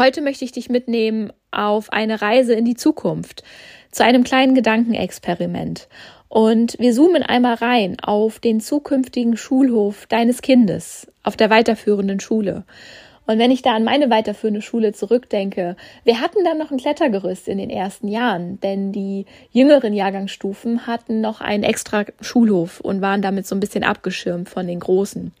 Heute möchte ich dich mitnehmen auf eine Reise in die Zukunft, zu einem kleinen Gedankenexperiment. Und wir zoomen einmal rein auf den zukünftigen Schulhof deines Kindes, auf der weiterführenden Schule. Und wenn ich da an meine weiterführende Schule zurückdenke, wir hatten dann noch ein Klettergerüst in den ersten Jahren, denn die jüngeren Jahrgangsstufen hatten noch einen extra Schulhof und waren damit so ein bisschen abgeschirmt von den großen.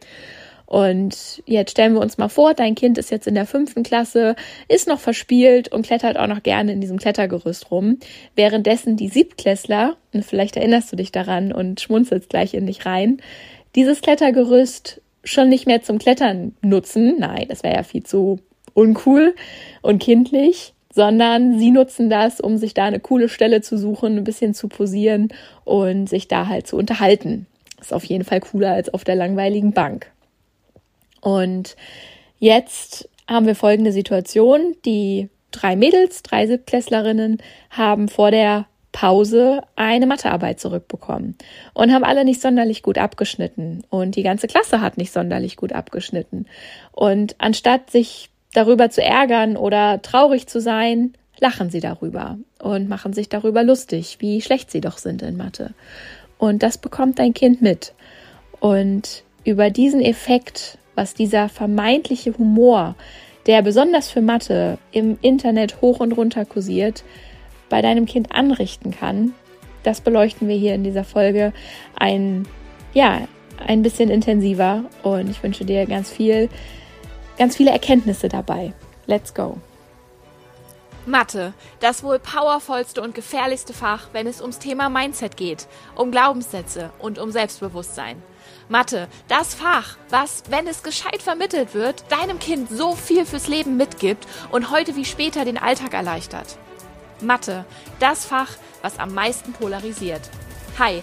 Und jetzt stellen wir uns mal vor, dein Kind ist jetzt in der fünften Klasse, ist noch verspielt und klettert auch noch gerne in diesem Klettergerüst rum. Währenddessen die Siebtklässler, und vielleicht erinnerst du dich daran und schmunzelst gleich in dich rein, dieses Klettergerüst schon nicht mehr zum Klettern nutzen. Nein, das wäre ja viel zu uncool und kindlich, sondern sie nutzen das, um sich da eine coole Stelle zu suchen, ein bisschen zu posieren und sich da halt zu unterhalten. Ist auf jeden Fall cooler als auf der langweiligen Bank. Und jetzt haben wir folgende Situation. Die drei Mädels, drei Siebtklässlerinnen haben vor der Pause eine Mathearbeit zurückbekommen und haben alle nicht sonderlich gut abgeschnitten und die ganze Klasse hat nicht sonderlich gut abgeschnitten. Und anstatt sich darüber zu ärgern oder traurig zu sein, lachen sie darüber und machen sich darüber lustig, wie schlecht sie doch sind in Mathe. Und das bekommt dein Kind mit. Und über diesen Effekt, was dieser vermeintliche Humor, der besonders für Mathe im Internet hoch und runter kursiert, bei deinem Kind anrichten kann, das beleuchten wir hier in dieser Folge ein, ja, ein bisschen intensiver und ich wünsche dir ganz viel, ganz viele Erkenntnisse dabei. Let's go! Mathe, das wohl powervollste und gefährlichste Fach, wenn es ums Thema Mindset geht, um Glaubenssätze und um Selbstbewusstsein. Mathe, das Fach, was, wenn es gescheit vermittelt wird, deinem Kind so viel fürs Leben mitgibt und heute wie später den Alltag erleichtert. Mathe, das Fach, was am meisten polarisiert. Hi,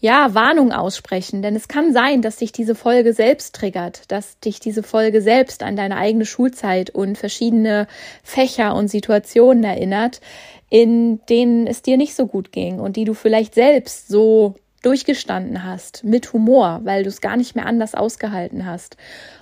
ja, Warnung aussprechen, denn es kann sein, dass dich diese Folge selbst triggert, dass dich diese Folge selbst an deine eigene Schulzeit und verschiedene Fächer und Situationen erinnert, in denen es dir nicht so gut ging und die du vielleicht selbst so durchgestanden hast, mit Humor, weil du es gar nicht mehr anders ausgehalten hast.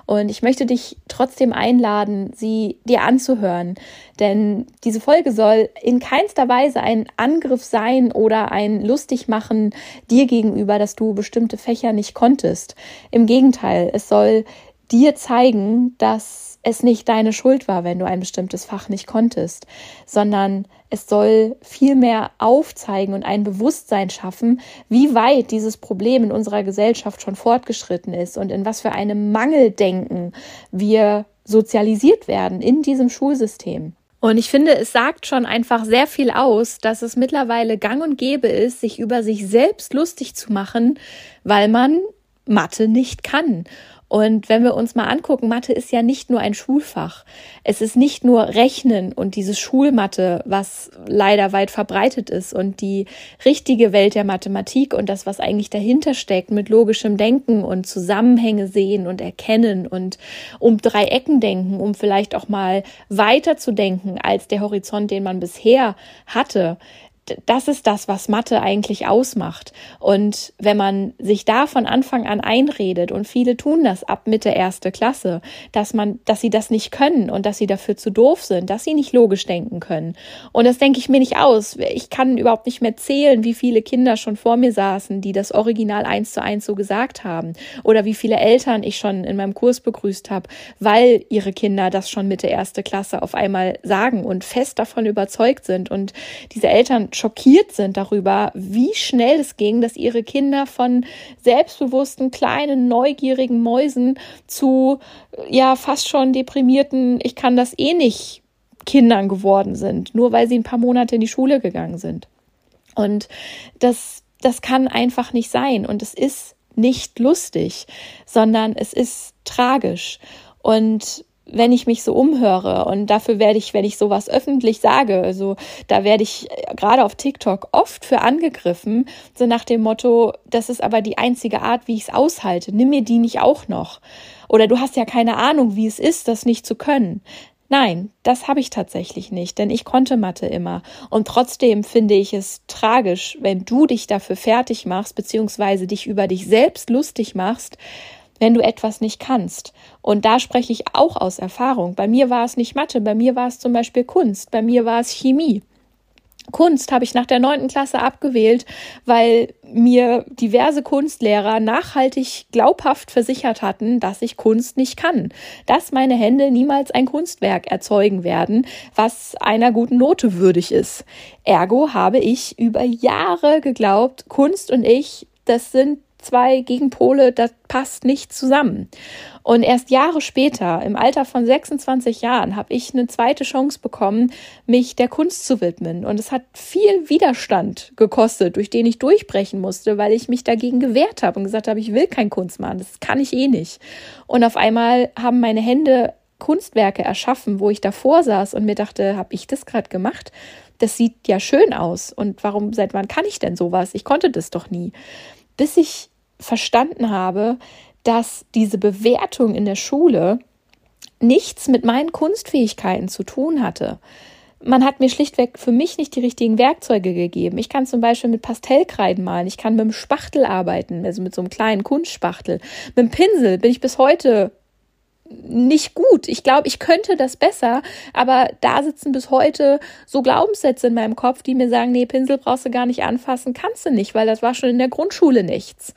Und ich möchte dich trotzdem einladen, sie dir anzuhören, denn diese Folge soll in keinster Weise ein Angriff sein oder ein Lustigmachen dir gegenüber, dass du bestimmte Fächer nicht konntest. Im Gegenteil, es soll dir zeigen, dass es nicht deine Schuld war, wenn du ein bestimmtes Fach nicht konntest, sondern es soll vielmehr aufzeigen und ein Bewusstsein schaffen, wie weit dieses Problem in unserer Gesellschaft schon fortgeschritten ist und in was für einem Mangeldenken wir sozialisiert werden in diesem Schulsystem. Und ich finde, es sagt schon einfach sehr viel aus, dass es mittlerweile gang und gäbe ist, sich über sich selbst lustig zu machen, weil man Mathe nicht kann. Und wenn wir uns mal angucken, Mathe ist ja nicht nur ein Schulfach. Es ist nicht nur Rechnen und dieses Schulmathe, was leider weit verbreitet ist und die richtige Welt der Mathematik und das, was eigentlich dahinter steckt mit logischem Denken und Zusammenhänge sehen und erkennen und um drei Ecken denken, um vielleicht auch mal weiter zu denken als der Horizont, den man bisher hatte das ist das, was Mathe eigentlich ausmacht. Und wenn man sich da von Anfang an einredet, und viele tun das ab Mitte erste Klasse, dass man, dass sie das nicht können und dass sie dafür zu doof sind, dass sie nicht logisch denken können. Und das denke ich mir nicht aus. Ich kann überhaupt nicht mehr zählen, wie viele Kinder schon vor mir saßen, die das Original eins zu eins so gesagt haben. Oder wie viele Eltern ich schon in meinem Kurs begrüßt habe, weil ihre Kinder das schon Mitte erste Klasse auf einmal sagen und fest davon überzeugt sind. Und diese Eltern schockiert sind darüber, wie schnell es ging, dass ihre Kinder von selbstbewussten, kleinen, neugierigen Mäusen zu, ja, fast schon deprimierten, ich kann das eh nicht Kindern geworden sind, nur weil sie ein paar Monate in die Schule gegangen sind. Und das, das kann einfach nicht sein. Und es ist nicht lustig, sondern es ist tragisch. Und wenn ich mich so umhöre und dafür werde ich, wenn ich sowas öffentlich sage, also da werde ich äh, gerade auf TikTok oft für angegriffen, so nach dem Motto, das ist aber die einzige Art, wie ich es aushalte, nimm mir die nicht auch noch. Oder du hast ja keine Ahnung, wie es ist, das nicht zu können. Nein, das habe ich tatsächlich nicht, denn ich konnte Mathe immer. Und trotzdem finde ich es tragisch, wenn du dich dafür fertig machst, beziehungsweise dich über dich selbst lustig machst, wenn du etwas nicht kannst. Und da spreche ich auch aus Erfahrung. Bei mir war es nicht Mathe, bei mir war es zum Beispiel Kunst, bei mir war es Chemie. Kunst habe ich nach der neunten Klasse abgewählt, weil mir diverse Kunstlehrer nachhaltig glaubhaft versichert hatten, dass ich Kunst nicht kann, dass meine Hände niemals ein Kunstwerk erzeugen werden, was einer guten Note würdig ist. Ergo habe ich über Jahre geglaubt, Kunst und ich, das sind zwei Gegenpole, das passt nicht zusammen. Und erst Jahre später, im Alter von 26 Jahren, habe ich eine zweite Chance bekommen, mich der Kunst zu widmen. Und es hat viel Widerstand gekostet, durch den ich durchbrechen musste, weil ich mich dagegen gewehrt habe und gesagt habe, ich will kein Kunstmann, das kann ich eh nicht. Und auf einmal haben meine Hände Kunstwerke erschaffen, wo ich davor saß und mir dachte, habe ich das gerade gemacht? Das sieht ja schön aus. Und warum, seit wann kann ich denn sowas? Ich konnte das doch nie bis ich verstanden habe, dass diese Bewertung in der Schule nichts mit meinen Kunstfähigkeiten zu tun hatte. Man hat mir schlichtweg für mich nicht die richtigen Werkzeuge gegeben. Ich kann zum Beispiel mit Pastellkreiden malen, ich kann mit einem Spachtel arbeiten, also mit so einem kleinen Kunstspachtel. Mit dem Pinsel bin ich bis heute nicht gut. Ich glaube, ich könnte das besser, aber da sitzen bis heute so Glaubenssätze in meinem Kopf, die mir sagen, nee, Pinsel brauchst du gar nicht anfassen, kannst du nicht, weil das war schon in der Grundschule nichts.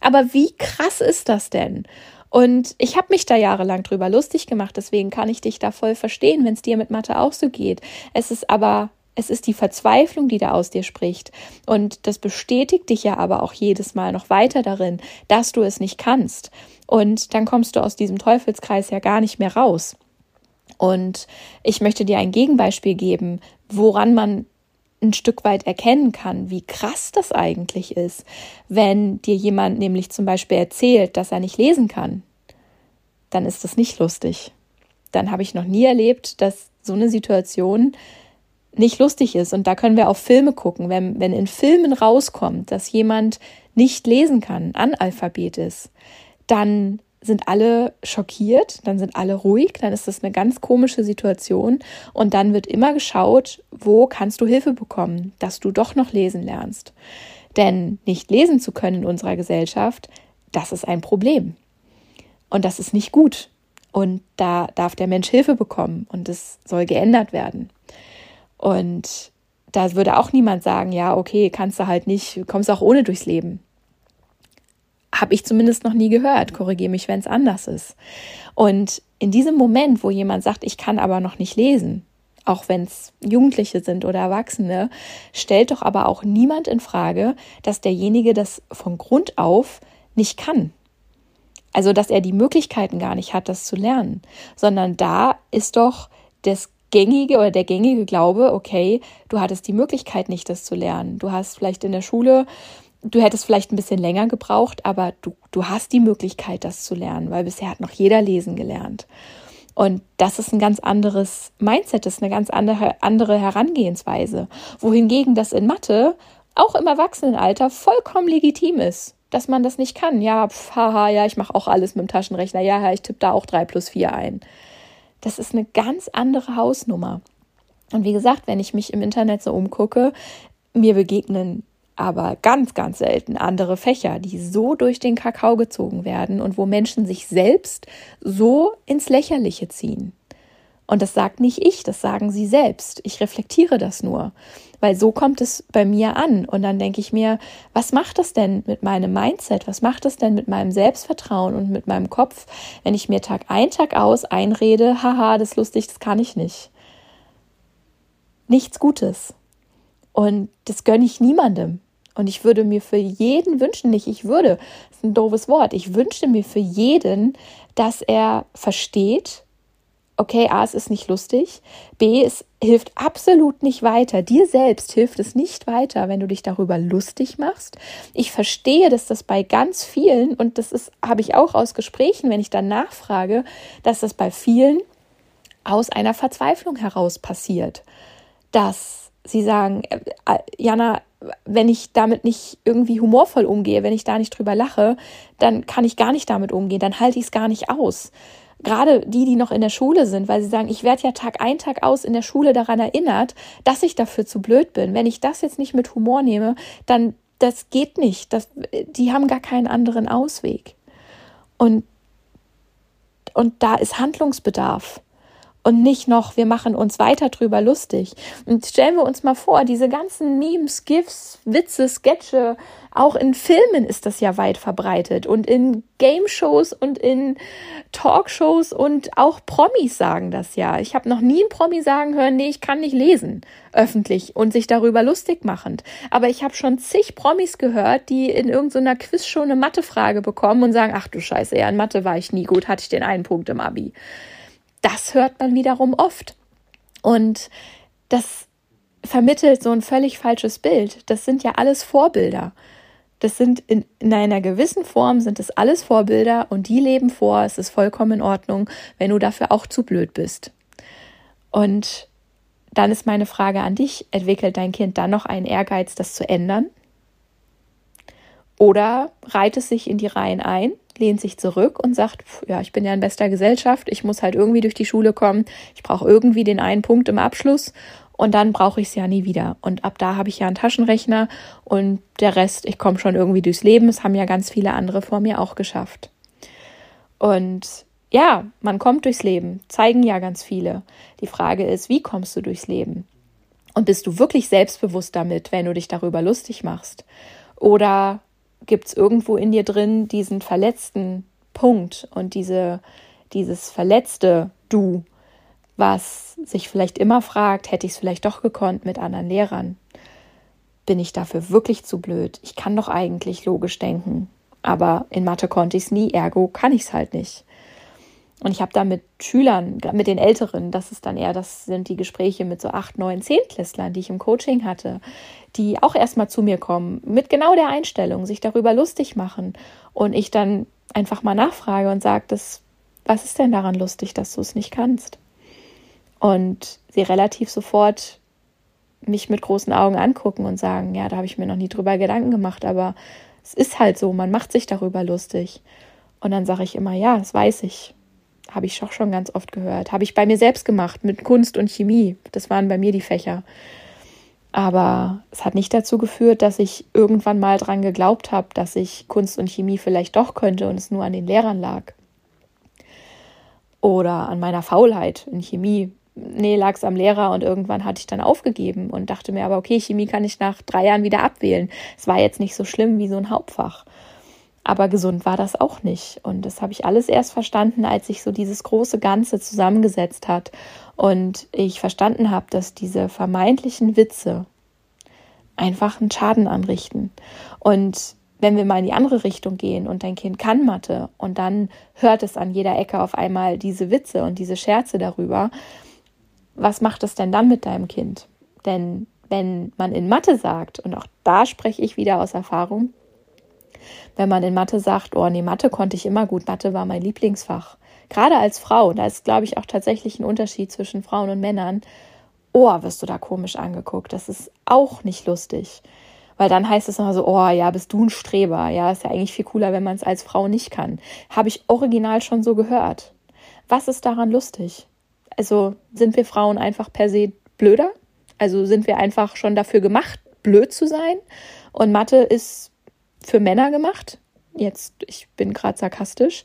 Aber wie krass ist das denn? Und ich habe mich da jahrelang drüber lustig gemacht, deswegen kann ich dich da voll verstehen, wenn es dir mit Mathe auch so geht. Es ist aber es ist die Verzweiflung, die da aus dir spricht. Und das bestätigt dich ja aber auch jedes Mal noch weiter darin, dass du es nicht kannst. Und dann kommst du aus diesem Teufelskreis ja gar nicht mehr raus. Und ich möchte dir ein Gegenbeispiel geben, woran man ein Stück weit erkennen kann, wie krass das eigentlich ist, wenn dir jemand nämlich zum Beispiel erzählt, dass er nicht lesen kann, dann ist das nicht lustig. Dann habe ich noch nie erlebt, dass so eine Situation nicht lustig ist. Und da können wir auf Filme gucken. Wenn, wenn in Filmen rauskommt, dass jemand nicht lesen kann, Analphabet ist, dann sind alle schockiert, dann sind alle ruhig, dann ist das eine ganz komische Situation und dann wird immer geschaut, wo kannst du Hilfe bekommen, dass du doch noch lesen lernst. Denn nicht lesen zu können in unserer Gesellschaft, das ist ein Problem. Und das ist nicht gut. Und da darf der Mensch Hilfe bekommen und es soll geändert werden. Und da würde auch niemand sagen, ja, okay, kannst du halt nicht, kommst auch ohne durchs Leben. Habe ich zumindest noch nie gehört. Korrigiere mich, wenn es anders ist. Und in diesem Moment, wo jemand sagt, ich kann aber noch nicht lesen, auch wenn es Jugendliche sind oder Erwachsene, stellt doch aber auch niemand in Frage, dass derjenige das von Grund auf nicht kann. Also, dass er die Möglichkeiten gar nicht hat, das zu lernen, sondern da ist doch das gängige oder der gängige Glaube, okay, du hattest die Möglichkeit nicht, das zu lernen. Du hast vielleicht in der Schule Du hättest vielleicht ein bisschen länger gebraucht, aber du, du hast die Möglichkeit, das zu lernen, weil bisher hat noch jeder lesen gelernt. Und das ist ein ganz anderes Mindset, das ist eine ganz andere, andere Herangehensweise. Wohingegen das in Mathe auch im Erwachsenenalter vollkommen legitim ist, dass man das nicht kann. Ja, pf, haha, ja, ich mache auch alles mit dem Taschenrechner. Ja, ich tippe da auch drei plus vier ein. Das ist eine ganz andere Hausnummer. Und wie gesagt, wenn ich mich im Internet so umgucke, mir begegnen aber ganz, ganz selten andere Fächer, die so durch den Kakao gezogen werden und wo Menschen sich selbst so ins Lächerliche ziehen. Und das sagt nicht ich, das sagen sie selbst. Ich reflektiere das nur, weil so kommt es bei mir an. Und dann denke ich mir, was macht das denn mit meinem Mindset? Was macht das denn mit meinem Selbstvertrauen und mit meinem Kopf, wenn ich mir Tag ein, Tag aus einrede, haha, das ist lustig, das kann ich nicht. Nichts Gutes. Und das gönne ich niemandem. Und ich würde mir für jeden wünschen, nicht ich würde, das ist ein doofes Wort, ich wünsche mir für jeden, dass er versteht, okay, A, es ist nicht lustig, B, es hilft absolut nicht weiter. Dir selbst hilft es nicht weiter, wenn du dich darüber lustig machst. Ich verstehe, dass das bei ganz vielen, und das ist, habe ich auch aus Gesprächen, wenn ich dann nachfrage, dass das bei vielen aus einer Verzweiflung heraus passiert. Dass sie sagen, äh, äh, Jana, wenn ich damit nicht irgendwie humorvoll umgehe, wenn ich da nicht drüber lache, dann kann ich gar nicht damit umgehen, dann halte ich es gar nicht aus gerade die, die noch in der Schule sind, weil sie sagen, ich werde ja Tag ein, Tag aus in der Schule daran erinnert, dass ich dafür zu blöd bin. Wenn ich das jetzt nicht mit Humor nehme, dann das geht nicht. Das, die haben gar keinen anderen Ausweg. Und, und da ist Handlungsbedarf und nicht noch, wir machen uns weiter drüber lustig. Und stellen wir uns mal vor, diese ganzen Memes, GIFs, Witze, Sketche, auch in Filmen ist das ja weit verbreitet und in Game-Shows und in Talkshows und auch Promis sagen das ja. Ich habe noch nie einen Promi sagen hören, nee, ich kann nicht lesen, öffentlich und sich darüber lustig machend. Aber ich habe schon zig Promis gehört, die in irgendeiner Quizshow eine Mathefrage bekommen und sagen, ach du Scheiße, ja, in Mathe war ich nie gut, hatte ich den einen Punkt im Abi das hört man wiederum oft. Und das vermittelt so ein völlig falsches Bild. Das sind ja alles Vorbilder. Das sind in, in einer gewissen Form sind das alles Vorbilder und die leben vor. Es ist vollkommen in Ordnung, wenn du dafür auch zu blöd bist. Und dann ist meine Frage an dich, entwickelt dein Kind dann noch einen Ehrgeiz, das zu ändern? Oder reiht es sich in die Reihen ein lehnt sich zurück und sagt, ja, ich bin ja in bester Gesellschaft, ich muss halt irgendwie durch die Schule kommen, ich brauche irgendwie den einen Punkt im Abschluss und dann brauche ich es ja nie wieder. Und ab da habe ich ja einen Taschenrechner und der Rest, ich komme schon irgendwie durchs Leben. Es haben ja ganz viele andere vor mir auch geschafft. Und ja, man kommt durchs Leben, zeigen ja ganz viele. Die Frage ist, wie kommst du durchs Leben? Und bist du wirklich selbstbewusst damit, wenn du dich darüber lustig machst? Oder gibt es irgendwo in dir drin diesen verletzten Punkt und diese, dieses verletzte Du, was sich vielleicht immer fragt, hätte ich es vielleicht doch gekonnt mit anderen Lehrern? Bin ich dafür wirklich zu blöd? Ich kann doch eigentlich logisch denken, aber in Mathe konnte ich es nie, ergo kann ich es halt nicht. Und ich habe da mit Schülern, mit den Älteren, das ist dann eher, das sind die Gespräche mit so acht, neun, Zehntklässlern, die ich im Coaching hatte, die auch erstmal zu mir kommen, mit genau der Einstellung, sich darüber lustig machen. Und ich dann einfach mal nachfrage und sage, was ist denn daran lustig, dass du es nicht kannst? Und sie relativ sofort mich mit großen Augen angucken und sagen, ja, da habe ich mir noch nie drüber Gedanken gemacht, aber es ist halt so, man macht sich darüber lustig. Und dann sage ich immer, ja, das weiß ich habe ich auch schon ganz oft gehört. Habe ich bei mir selbst gemacht mit Kunst und Chemie. Das waren bei mir die Fächer. Aber es hat nicht dazu geführt, dass ich irgendwann mal dran geglaubt habe, dass ich Kunst und Chemie vielleicht doch könnte und es nur an den Lehrern lag. Oder an meiner Faulheit in Chemie. Nee, lag es am Lehrer und irgendwann hatte ich dann aufgegeben und dachte mir aber, okay, Chemie kann ich nach drei Jahren wieder abwählen. Es war jetzt nicht so schlimm wie so ein Hauptfach. Aber gesund war das auch nicht. Und das habe ich alles erst verstanden, als sich so dieses große Ganze zusammengesetzt hat und ich verstanden habe, dass diese vermeintlichen Witze einfach einen Schaden anrichten. Und wenn wir mal in die andere Richtung gehen und dein Kind kann Mathe und dann hört es an jeder Ecke auf einmal diese Witze und diese Scherze darüber, was macht es denn dann mit deinem Kind? Denn wenn man in Mathe sagt, und auch da spreche ich wieder aus Erfahrung, wenn man in Mathe sagt, oh nee, Mathe konnte ich immer gut, Mathe war mein Lieblingsfach. Gerade als Frau, da ist, glaube ich, auch tatsächlich ein Unterschied zwischen Frauen und Männern. Oh, wirst du da komisch angeguckt. Das ist auch nicht lustig. Weil dann heißt es immer so, oh ja, bist du ein Streber. Ja, ist ja eigentlich viel cooler, wenn man es als Frau nicht kann. Habe ich original schon so gehört. Was ist daran lustig? Also sind wir Frauen einfach per se blöder? Also sind wir einfach schon dafür gemacht, blöd zu sein? Und Mathe ist für Männer gemacht. Jetzt, ich bin gerade sarkastisch.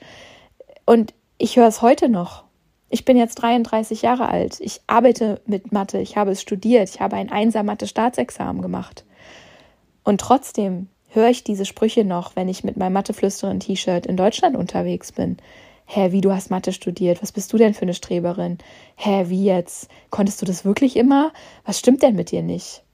Und ich höre es heute noch. Ich bin jetzt 33 Jahre alt. Ich arbeite mit Mathe. Ich habe es studiert. Ich habe ein einser Mathe-Staatsexamen gemacht. Und trotzdem höre ich diese Sprüche noch, wenn ich mit meinem Matheflüsterin-T-Shirt in Deutschland unterwegs bin. Hä, wie du hast Mathe studiert? Was bist du denn für eine Streberin? Hä, wie jetzt? Konntest du das wirklich immer? Was stimmt denn mit dir nicht?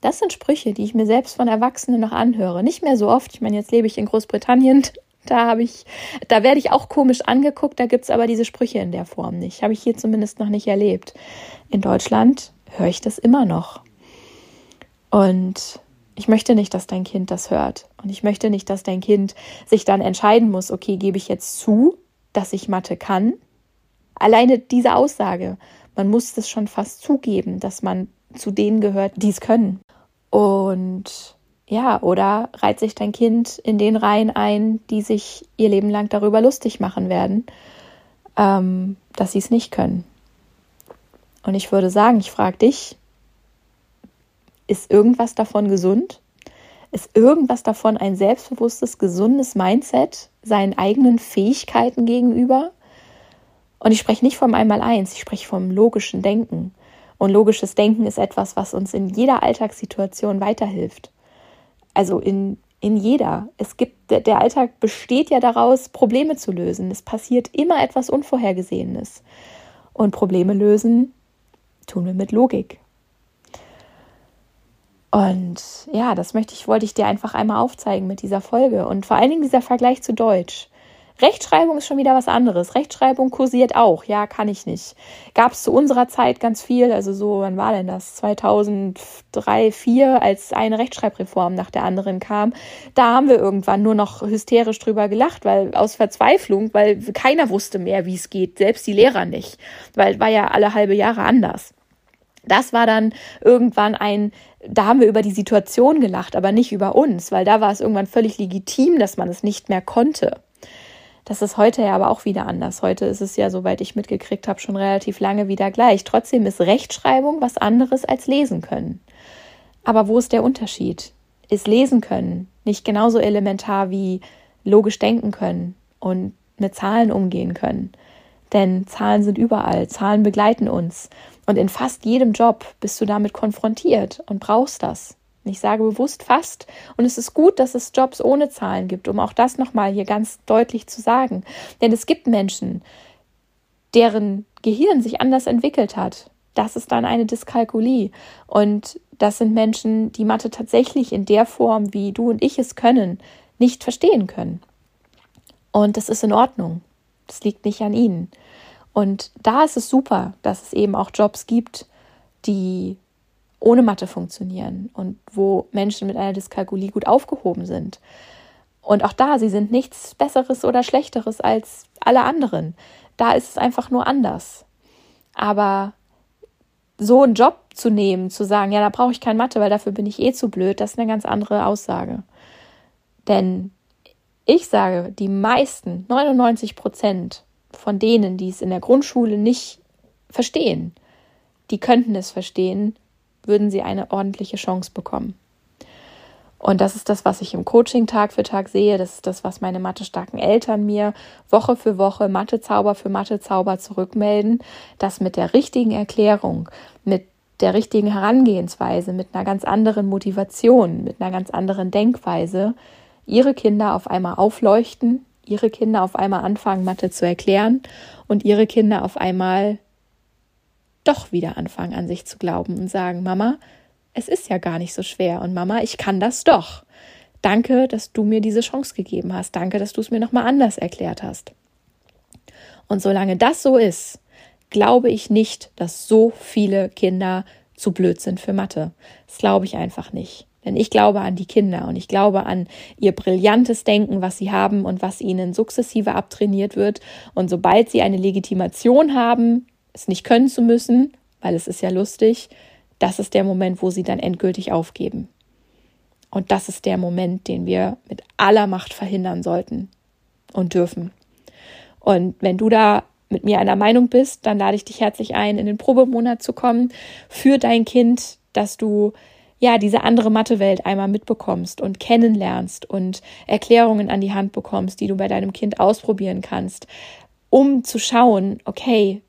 Das sind Sprüche, die ich mir selbst von Erwachsenen noch anhöre. Nicht mehr so oft. Ich meine, jetzt lebe ich in Großbritannien. Da habe ich, da werde ich auch komisch angeguckt, da gibt's aber diese Sprüche in der Form nicht. Habe ich hier zumindest noch nicht erlebt. In Deutschland höre ich das immer noch. Und ich möchte nicht, dass dein Kind das hört. Und ich möchte nicht, dass dein Kind sich dann entscheiden muss, okay, gebe ich jetzt zu, dass ich Mathe kann? Alleine diese Aussage, man muss es schon fast zugeben, dass man zu denen gehört, die es können. Und ja, oder reiht sich dein Kind in den Reihen ein, die sich ihr Leben lang darüber lustig machen werden, ähm, dass sie es nicht können. Und ich würde sagen, ich frage dich, ist irgendwas davon gesund? Ist irgendwas davon ein selbstbewusstes, gesundes Mindset seinen eigenen Fähigkeiten gegenüber? Und ich spreche nicht vom Einmaleins, ich spreche vom logischen Denken. Und logisches Denken ist etwas, was uns in jeder Alltagssituation weiterhilft. Also in, in jeder. Es gibt, der, der Alltag besteht ja daraus, Probleme zu lösen. Es passiert immer etwas Unvorhergesehenes. Und Probleme lösen tun wir mit Logik. Und ja, das möchte ich, wollte ich dir einfach einmal aufzeigen mit dieser Folge. Und vor allen Dingen dieser Vergleich zu Deutsch. Rechtschreibung ist schon wieder was anderes. Rechtschreibung kursiert auch. Ja, kann ich nicht. Gab es zu unserer Zeit ganz viel. Also so, wann war denn das? 2003, 2004, als eine Rechtschreibreform nach der anderen kam. Da haben wir irgendwann nur noch hysterisch drüber gelacht, weil aus Verzweiflung, weil keiner wusste mehr, wie es geht. Selbst die Lehrer nicht. Weil war ja alle halbe Jahre anders. Das war dann irgendwann ein, da haben wir über die Situation gelacht, aber nicht über uns, weil da war es irgendwann völlig legitim, dass man es nicht mehr konnte. Das ist heute ja aber auch wieder anders. Heute ist es ja, soweit ich mitgekriegt habe, schon relativ lange wieder gleich. Trotzdem ist Rechtschreibung was anderes als lesen können. Aber wo ist der Unterschied? Ist lesen können nicht genauso elementar wie logisch denken können und mit Zahlen umgehen können? Denn Zahlen sind überall, Zahlen begleiten uns. Und in fast jedem Job bist du damit konfrontiert und brauchst das. Ich sage bewusst fast. Und es ist gut, dass es Jobs ohne Zahlen gibt, um auch das nochmal hier ganz deutlich zu sagen. Denn es gibt Menschen, deren Gehirn sich anders entwickelt hat. Das ist dann eine Dyskalkulie. Und das sind Menschen, die Mathe tatsächlich in der Form, wie du und ich es können, nicht verstehen können. Und das ist in Ordnung. Das liegt nicht an ihnen. Und da ist es super, dass es eben auch Jobs gibt, die ohne Mathe funktionieren und wo Menschen mit einer Dyskalkulie gut aufgehoben sind. Und auch da, sie sind nichts Besseres oder Schlechteres als alle anderen. Da ist es einfach nur anders. Aber so einen Job zu nehmen, zu sagen, ja, da brauche ich kein Mathe, weil dafür bin ich eh zu blöd, das ist eine ganz andere Aussage. Denn ich sage, die meisten, 99 Prozent von denen, die es in der Grundschule nicht verstehen, die könnten es verstehen, würden sie eine ordentliche Chance bekommen. Und das ist das, was ich im Coaching Tag für Tag sehe. Das ist das, was meine mathestarken Eltern mir Woche für Woche Mathezauber für Mathezauber zurückmelden, dass mit der richtigen Erklärung, mit der richtigen Herangehensweise, mit einer ganz anderen Motivation, mit einer ganz anderen Denkweise ihre Kinder auf einmal aufleuchten, ihre Kinder auf einmal anfangen, Mathe zu erklären und ihre Kinder auf einmal doch wieder anfangen, an sich zu glauben und sagen, Mama, es ist ja gar nicht so schwer und Mama, ich kann das doch. Danke, dass du mir diese Chance gegeben hast. Danke, dass du es mir nochmal anders erklärt hast. Und solange das so ist, glaube ich nicht, dass so viele Kinder zu blöd sind für Mathe. Das glaube ich einfach nicht. Denn ich glaube an die Kinder und ich glaube an ihr brillantes Denken, was sie haben und was ihnen sukzessive abtrainiert wird. Und sobald sie eine Legitimation haben, es nicht können zu müssen, weil es ist ja lustig, das ist der Moment, wo sie dann endgültig aufgeben. Und das ist der Moment, den wir mit aller Macht verhindern sollten und dürfen. Und wenn du da mit mir einer Meinung bist, dann lade ich dich herzlich ein, in den Probemonat zu kommen für dein Kind, dass du ja diese andere Mathewelt einmal mitbekommst und kennenlernst und Erklärungen an die Hand bekommst, die du bei deinem Kind ausprobieren kannst, um zu schauen, okay,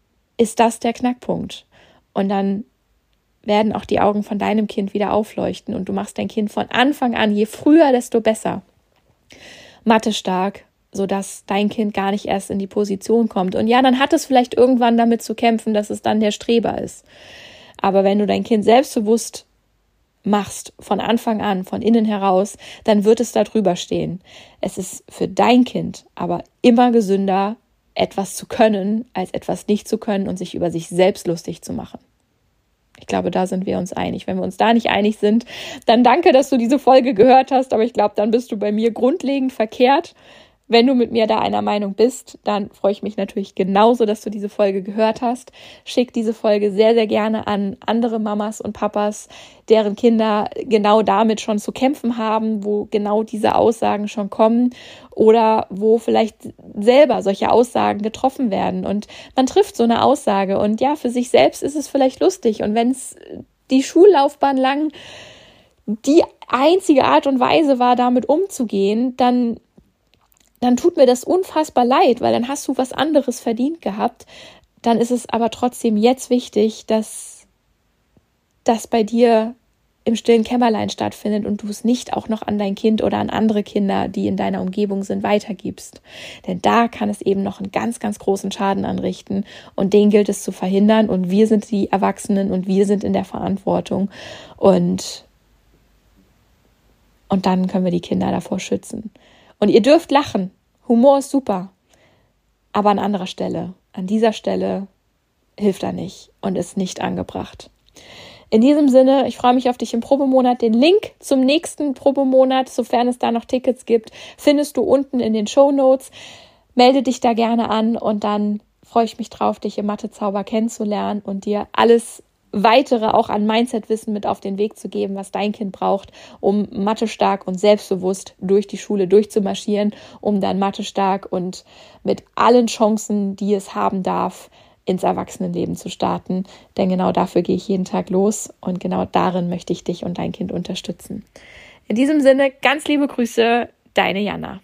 ist das der Knackpunkt. Und dann werden auch die Augen von deinem Kind wieder aufleuchten und du machst dein Kind von Anfang an, je früher, desto besser. Mathe stark, sodass dein Kind gar nicht erst in die Position kommt. Und ja, dann hat es vielleicht irgendwann damit zu kämpfen, dass es dann der Streber ist. Aber wenn du dein Kind selbstbewusst machst von Anfang an, von innen heraus, dann wird es da drüber stehen. Es ist für dein Kind aber immer gesünder, etwas zu können, als etwas nicht zu können und sich über sich selbst lustig zu machen. Ich glaube, da sind wir uns einig. Wenn wir uns da nicht einig sind, dann danke, dass du diese Folge gehört hast, aber ich glaube, dann bist du bei mir grundlegend verkehrt. Wenn du mit mir da einer Meinung bist, dann freue ich mich natürlich genauso, dass du diese Folge gehört hast. Schick diese Folge sehr, sehr gerne an andere Mamas und Papas, deren Kinder genau damit schon zu kämpfen haben, wo genau diese Aussagen schon kommen oder wo vielleicht selber solche Aussagen getroffen werden. Und man trifft so eine Aussage und ja, für sich selbst ist es vielleicht lustig. Und wenn es die Schullaufbahn lang die einzige Art und Weise war, damit umzugehen, dann dann tut mir das unfassbar leid, weil dann hast du was anderes verdient gehabt. Dann ist es aber trotzdem jetzt wichtig, dass das bei dir im stillen Kämmerlein stattfindet und du es nicht auch noch an dein Kind oder an andere Kinder, die in deiner Umgebung sind, weitergibst. Denn da kann es eben noch einen ganz, ganz großen Schaden anrichten und den gilt es zu verhindern und wir sind die Erwachsenen und wir sind in der Verantwortung und und dann können wir die Kinder davor schützen. Und ihr dürft lachen. Humor ist super. Aber an anderer Stelle. An dieser Stelle hilft er nicht und ist nicht angebracht. In diesem Sinne, ich freue mich auf dich im Probemonat. Den Link zum nächsten Probemonat, sofern es da noch Tickets gibt, findest du unten in den Show Notes. Melde dich da gerne an und dann freue ich mich drauf, dich im Mathezauber kennenzulernen und dir alles weitere auch an Mindset-Wissen mit auf den Weg zu geben, was dein Kind braucht, um Mathe stark und selbstbewusst durch die Schule durchzumarschieren, um dann Mathe stark und mit allen Chancen, die es haben darf, ins Erwachsenenleben zu starten. Denn genau dafür gehe ich jeden Tag los und genau darin möchte ich dich und dein Kind unterstützen. In diesem Sinne, ganz liebe Grüße, deine Jana.